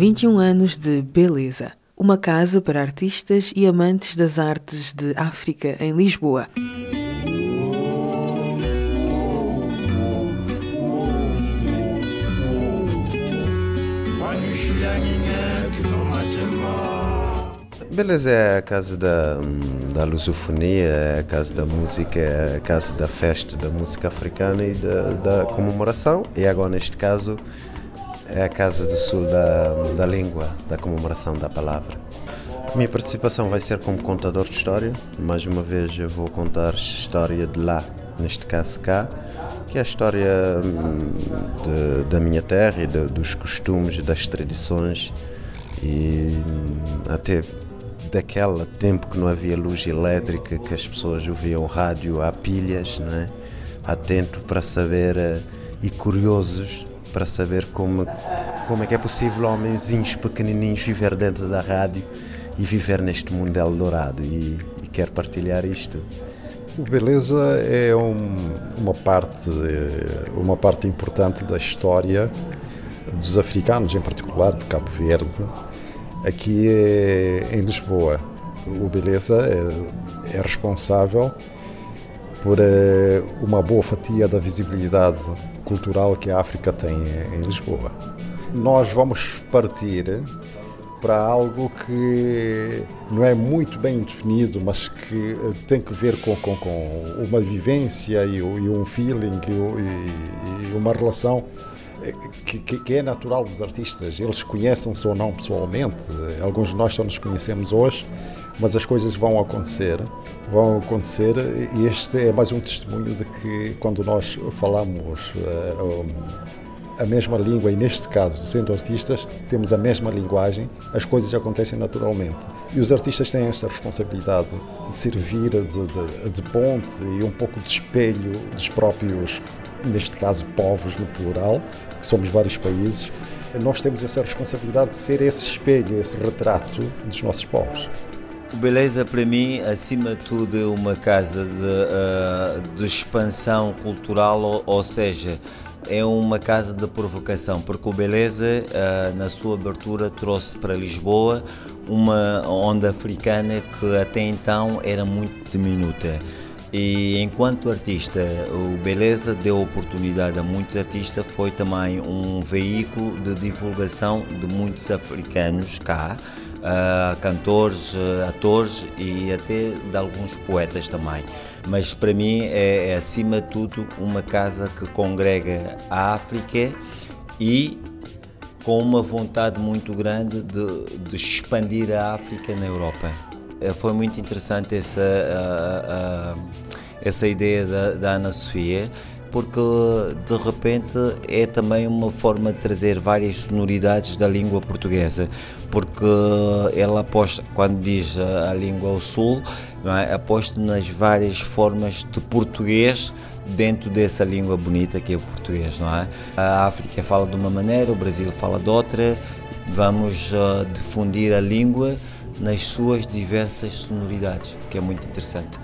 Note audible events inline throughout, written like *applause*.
21 anos de beleza. Uma casa para artistas e amantes das artes de África em Lisboa. Beleza é a casa da, da lusofonia, é a casa da música, é a casa da festa da música africana e da, da comemoração. E agora, neste caso, é a Casa do Sul da, da Língua, da comemoração da palavra. Minha participação vai ser como contador de história. Mais uma vez, eu vou contar história de lá, neste caso cá, que é a história hum, de, da minha terra e de, dos costumes, das tradições e hum, até daquele tempo que não havia luz elétrica, que as pessoas ouviam rádio a pilhas, não é? atento para saber eh, e curiosos para saber como, como é que é possível homenzinhos pequenininhos viver dentro da rádio e viver neste mundo eldorado e, e quero partilhar isto. O Beleza é um, uma, parte, uma parte importante da história dos africanos, em particular de Cabo Verde, aqui em Lisboa. O Beleza é, é responsável por eh, uma boa fatia da visibilidade cultural que a África tem em Lisboa. Nós vamos partir para algo que não é muito bem definido, mas que eh, tem que ver com, com, com uma vivência e, e, um feeling e, e uma relação que, que, é natural dos artistas. Eles conhecem-se ou não pessoalmente. Alguns de nós só nos conhecemos hoje, mas as coisas vão acontecer. Vão acontecer e este é mais um testemunho de que quando nós falamos uh, a mesma língua, e neste caso, sendo artistas, temos a mesma linguagem, as coisas acontecem naturalmente. E os artistas têm esta responsabilidade de servir de, de, de ponte e um pouco de espelho dos próprios, neste caso, povos no plural, que somos vários países. Nós temos essa responsabilidade de ser esse espelho, esse retrato dos nossos povos. Beleza, para mim, acima de tudo, é uma casa de, uh, de expansão cultural, ou, ou seja, é uma casa de provocação, porque o Beleza, uh, na sua abertura, trouxe para Lisboa uma onda africana que até então era muito diminuta. E enquanto artista, o Beleza deu oportunidade a muitos artistas, foi também um veículo de divulgação de muitos africanos cá, uh, cantores, uh, atores e até de alguns poetas também. Mas para mim é, é acima de tudo uma casa que congrega a África e com uma vontade muito grande de, de expandir a África na Europa. Eh, foi muito interessante essa, a, a, essa ideia da, da Ana Sofia porque de repente é também uma forma de trazer várias sonoridades da língua portuguesa, porque ela aposta, quando diz a, língua ao sul, é? aposta nas várias formas de português dentro dessa língua bonita que é o português, não é? A África fala de uma maneira, o Brasil fala de outra, vamos uh, difundir a língua nas suas diversas sonoridades, que é muito interessante.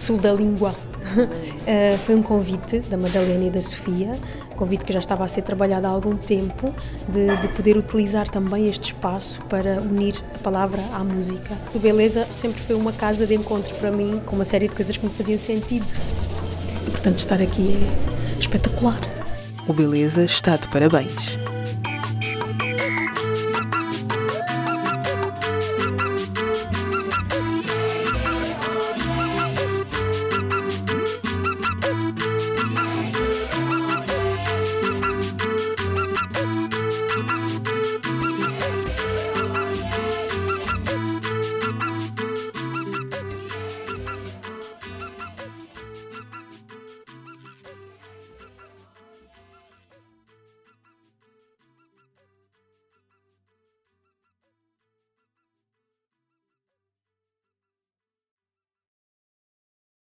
Sul da Língua. Uh, *laughs* foi um convite da Madalena e da Sofia, convite que já estava a ser trabalhado há algum tempo, de, de, poder utilizar também este espaço para unir a palavra à música. O Beleza sempre foi uma casa de encontros para mim, com uma série de coisas que me faziam sentido. E, portanto, estar aqui é espetacular. O Beleza está de parabéns.